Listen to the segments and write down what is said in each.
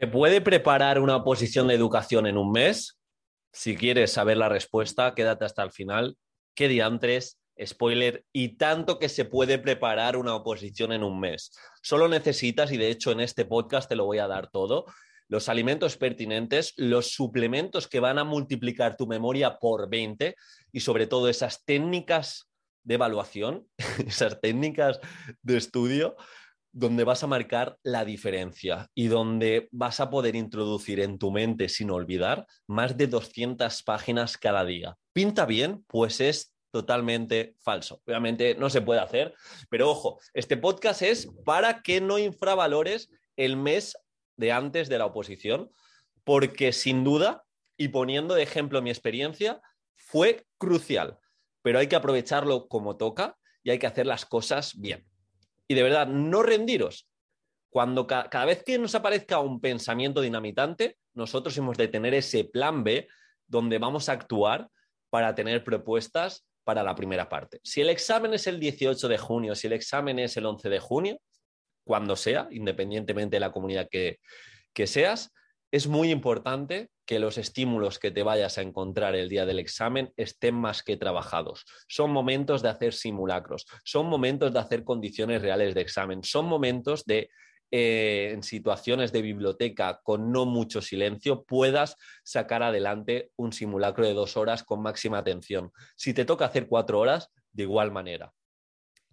¿Se puede preparar una oposición de educación en un mes? Si quieres saber la respuesta, quédate hasta el final. ¿Qué diantres? Spoiler, y tanto que se puede preparar una oposición en un mes. Solo necesitas, y de hecho en este podcast te lo voy a dar todo, los alimentos pertinentes, los suplementos que van a multiplicar tu memoria por 20 y sobre todo esas técnicas de evaluación, esas técnicas de estudio donde vas a marcar la diferencia y donde vas a poder introducir en tu mente, sin olvidar, más de 200 páginas cada día. ¿Pinta bien? Pues es totalmente falso. Obviamente no se puede hacer, pero ojo, este podcast es para que no infravalores el mes de antes de la oposición, porque sin duda, y poniendo de ejemplo mi experiencia, fue crucial, pero hay que aprovecharlo como toca y hay que hacer las cosas bien y de verdad no rendiros. Cuando cada vez que nos aparezca un pensamiento dinamitante, nosotros hemos de tener ese plan B donde vamos a actuar para tener propuestas para la primera parte. Si el examen es el 18 de junio, si el examen es el 11 de junio, cuando sea, independientemente de la comunidad que, que seas, es muy importante que los estímulos que te vayas a encontrar el día del examen estén más que trabajados. Son momentos de hacer simulacros, son momentos de hacer condiciones reales de examen, son momentos de eh, en situaciones de biblioteca con no mucho silencio puedas sacar adelante un simulacro de dos horas con máxima atención. Si te toca hacer cuatro horas, de igual manera.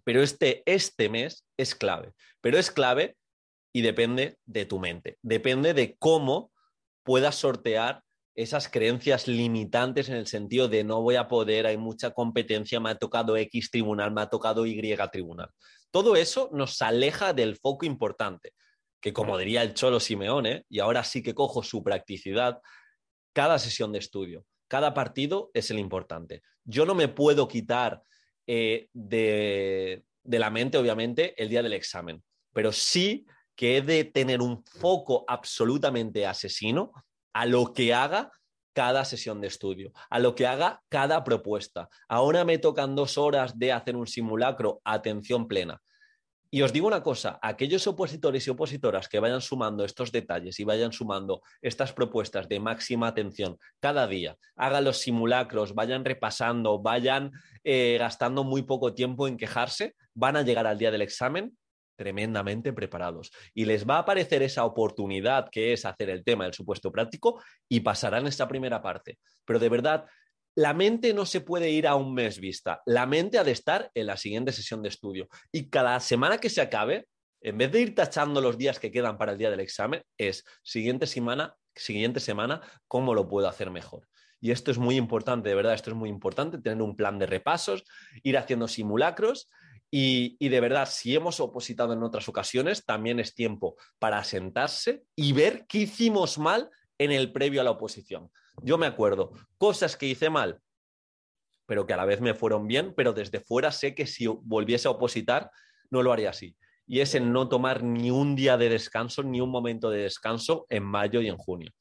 Pero este, este mes es clave, pero es clave y depende de tu mente, depende de cómo puedas sortear esas creencias limitantes en el sentido de no voy a poder, hay mucha competencia, me ha tocado X tribunal, me ha tocado Y tribunal. Todo eso nos aleja del foco importante, que como diría el Cholo Simeone, y ahora sí que cojo su practicidad, cada sesión de estudio, cada partido es el importante. Yo no me puedo quitar eh, de, de la mente, obviamente, el día del examen, pero sí que he de tener un foco absolutamente asesino a lo que haga cada sesión de estudio, a lo que haga cada propuesta. Ahora me tocan dos horas de hacer un simulacro, atención plena. Y os digo una cosa, aquellos opositores y opositoras que vayan sumando estos detalles y vayan sumando estas propuestas de máxima atención cada día, hagan los simulacros, vayan repasando, vayan eh, gastando muy poco tiempo en quejarse, van a llegar al día del examen tremendamente preparados. Y les va a aparecer esa oportunidad que es hacer el tema del supuesto práctico y pasarán esta primera parte. Pero de verdad, la mente no se puede ir a un mes vista. La mente ha de estar en la siguiente sesión de estudio. Y cada semana que se acabe, en vez de ir tachando los días que quedan para el día del examen, es siguiente semana, siguiente semana, ¿cómo lo puedo hacer mejor? Y esto es muy importante, de verdad, esto es muy importante, tener un plan de repasos, ir haciendo simulacros y, de verdad, si hemos opositado en otras ocasiones, también es tiempo para sentarse y ver qué hicimos mal en el previo a la oposición. Yo me acuerdo, cosas que hice mal, pero que a la vez me fueron bien, pero desde fuera sé que si volviese a opositar, no lo haría así. Y es el no tomar ni un día de descanso, ni un momento de descanso en mayo y en junio.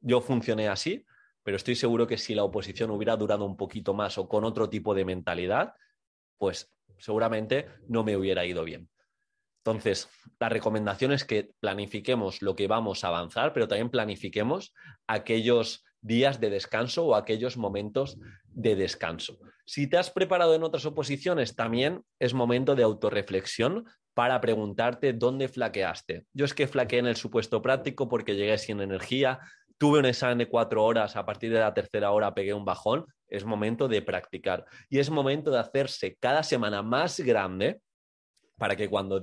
Yo funcioné así, pero estoy seguro que si la oposición hubiera durado un poquito más o con otro tipo de mentalidad, pues seguramente no me hubiera ido bien. Entonces, la recomendación es que planifiquemos lo que vamos a avanzar, pero también planifiquemos aquellos días de descanso o aquellos momentos de descanso. Si te has preparado en otras oposiciones, también es momento de autorreflexión para preguntarte dónde flaqueaste. Yo es que flaqueé en el supuesto práctico porque llegué sin energía, tuve un examen de cuatro horas, a partir de la tercera hora pegué un bajón, es momento de practicar y es momento de hacerse cada semana más grande para que cuando,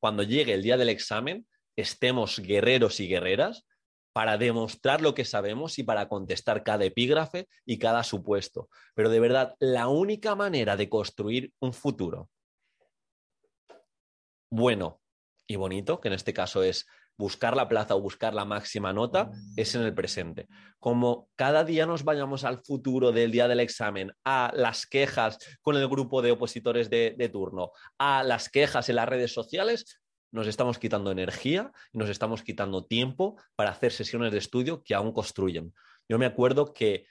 cuando llegue el día del examen estemos guerreros y guerreras para demostrar lo que sabemos y para contestar cada epígrafe y cada supuesto. Pero de verdad, la única manera de construir un futuro bueno y bonito, que en este caso es buscar la plaza o buscar la máxima nota es en el presente. Como cada día nos vayamos al futuro del día del examen, a las quejas con el grupo de opositores de, turno, a las quejas en las redes sociales, nos estamos quitando energía y nos estamos quitando tiempo para hacer sesiones de estudio que aún construyen. Yo me acuerdo que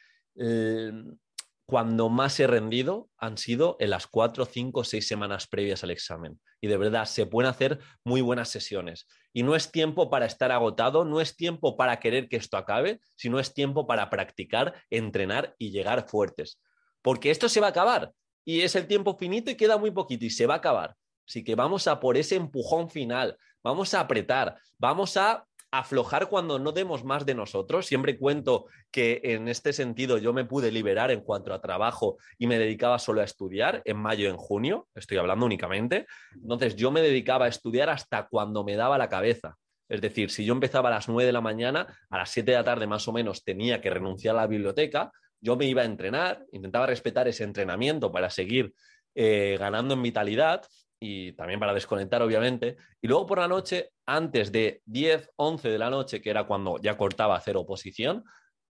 cuando más he rendido han sido en las cuatro, cinco, seis semanas previas al examen. Y de verdad, se pueden hacer muy buenas sesiones. Y no es tiempo para estar agotado, no es tiempo para querer que esto acabe, sino es tiempo para practicar, entrenar y llegar fuertes. Porque esto se va a acabar. Y es el tiempo finito y queda muy poquito y se va a acabar. Así que vamos a por ese empujón final, vamos a apretar, vamos a aflojar cuando no demos más de nosotros. Siempre cuento que en este sentido yo me pude liberar en cuanto a trabajo y me dedicaba solo a estudiar en mayo, en junio, estoy hablando únicamente. Entonces yo me dedicaba a estudiar hasta cuando me daba la cabeza. Es decir, si yo empezaba a las 9 de la mañana, a las 7 de la tarde más o menos tenía que renunciar a la biblioteca, yo me iba a entrenar, intentaba respetar ese entrenamiento para seguir eh, ganando en vitalidad y también para desconectar, obviamente. Y luego por la noche, antes de 10, 11 de la noche, que era cuando ya cortaba hacer oposición,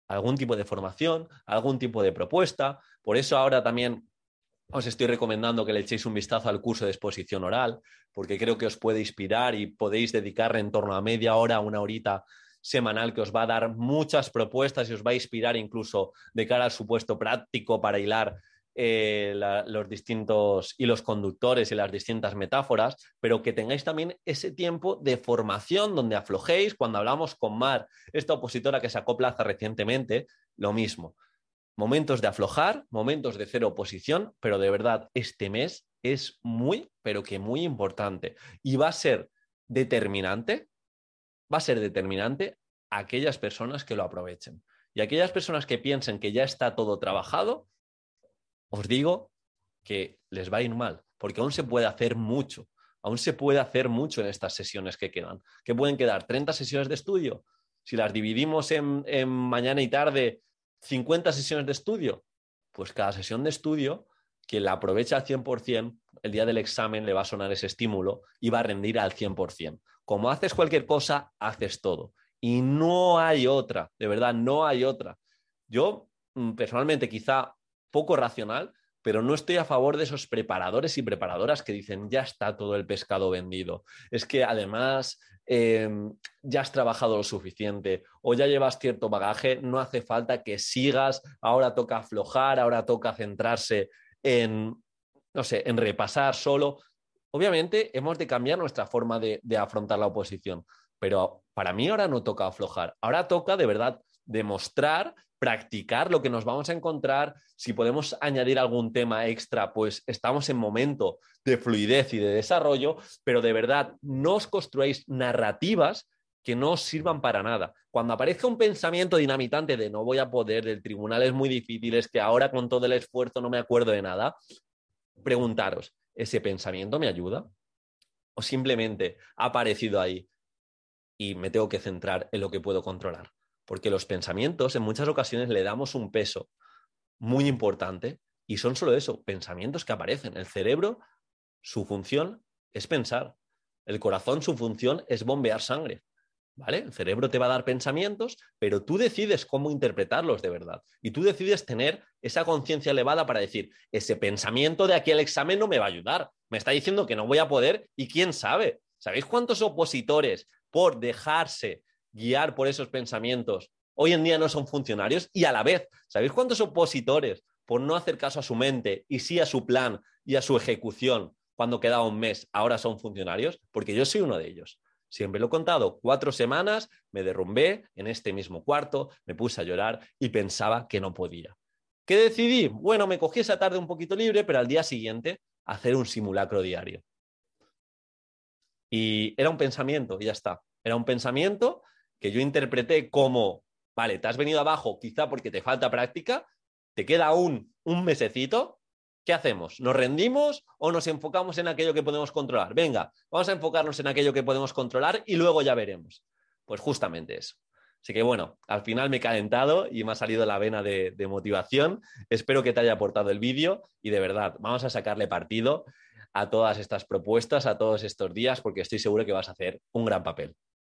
algún tipo de formación, algún tipo de propuesta. Por eso ahora también os estoy recomendando que le echéis un vistazo al curso de exposición oral, porque creo que os puede inspirar y podéis dedicarle en torno a media hora, una horita semanal que os va a dar muchas propuestas y os va a inspirar incluso de cara al supuesto práctico para hilar eh, los distintos y los conductores y las distintas metáforas, pero que tengáis también ese tiempo de formación donde aflojéis. Cuando hablamos con Mar, esta opositora que sacó plaza recientemente, lo mismo. Momentos de aflojar, momentos de cero oposición, pero de verdad, este mes es muy, pero que muy importante. Y va a ser determinante, va a ser determinante aquellas personas que lo aprovechen. Y aquellas personas que piensen que ya está todo trabajado, os digo que les va a ir mal, porque aún se puede hacer mucho, aún se puede hacer mucho en estas sesiones que quedan. ¿Qué pueden quedar? ¿30 sesiones de estudio? Si las dividimos en, en mañana y tarde, 50 sesiones de estudio, pues cada sesión de estudio, que la aprovecha al 100%, el día del examen le va a sonar ese estímulo y va a rendir al 100%. Como haces cualquier cosa, haces todo. Y no hay otra, de verdad, no hay otra. Yo, mm, personalmente, quizá poco racional, pero no estoy a favor de esos preparadores y preparadoras que dicen ya está todo el pescado vendido. Es que además em, ya has trabajado lo suficiente o ya llevas cierto bagaje, no hace falta que sigas, ahora toca aflojar, ahora toca centrarse en, no sé, en repasar solo. Obviamente hemos de cambiar nuestra forma de, de afrontar la oposición, pero para mí ahora no toca aflojar, ahora toca de verdad demostrar practicar lo que nos vamos a encontrar. Si podemos añadir algún tema extra, pues estamos en momento de fluidez y de desarrollo, pero de verdad no os construáis narrativas que no os sirvan para nada. Cuando aparezca un pensamiento dinamitante de no voy a poder, del tribunal es muy difícil, es que ahora con todo el esfuerzo no me acuerdo de nada, preguntaros, ¿ese pensamiento me ayuda? ¿O simplemente ha aparecido ahí y me tengo que centrar en lo que puedo controlar? Porque los pensamientos en muchas ocasiones le damos un peso muy importante y son solo eso, pensamientos que aparecen. El cerebro, su función es pensar. El corazón, su función es bombear sangre. ¿Vale? El cerebro te va a dar pensamientos, pero tú decides cómo interpretarlos de verdad. Y tú decides tener esa conciencia elevada para decir, ese pensamiento de aquí al examen no me va a ayudar. Me está diciendo que no voy a poder y quién sabe. ¿Sabéis cuántos opositores por dejarse guiar por esos pensamientos, hoy en día no son funcionarios y a la vez, ¿sabéis cuántos opositores por no hacer caso a su mente y sí a su plan y a su ejecución cuando quedaba un mes, ahora son funcionarios? Porque yo soy uno de ellos. Siempre lo he contado, cuatro semanas me derrumbé en este mismo cuarto, me puse a llorar y pensaba que no podía. ¿Qué decidí? Bueno, me cogí esa tarde un poquito libre, pero al día siguiente hacer un simulacro diario. Y era un pensamiento, y ya está. Era un pensamiento que yo interpreté como, vale, te has venido abajo quizá porque te falta práctica, te queda un, un mesecito, ¿qué hacemos? ¿Nos rendimos o nos enfocamos en aquello que podemos controlar? Venga, vamos a enfocarnos en aquello que podemos controlar y luego ya veremos. Pues justamente eso. Así que bueno, al final me he calentado y me ha salido la vena de, de motivación. Espero que te haya aportado el vídeo y de verdad, vamos a sacarle partido a todas estas propuestas, a todos estos días, porque estoy seguro que vas a hacer un gran papel.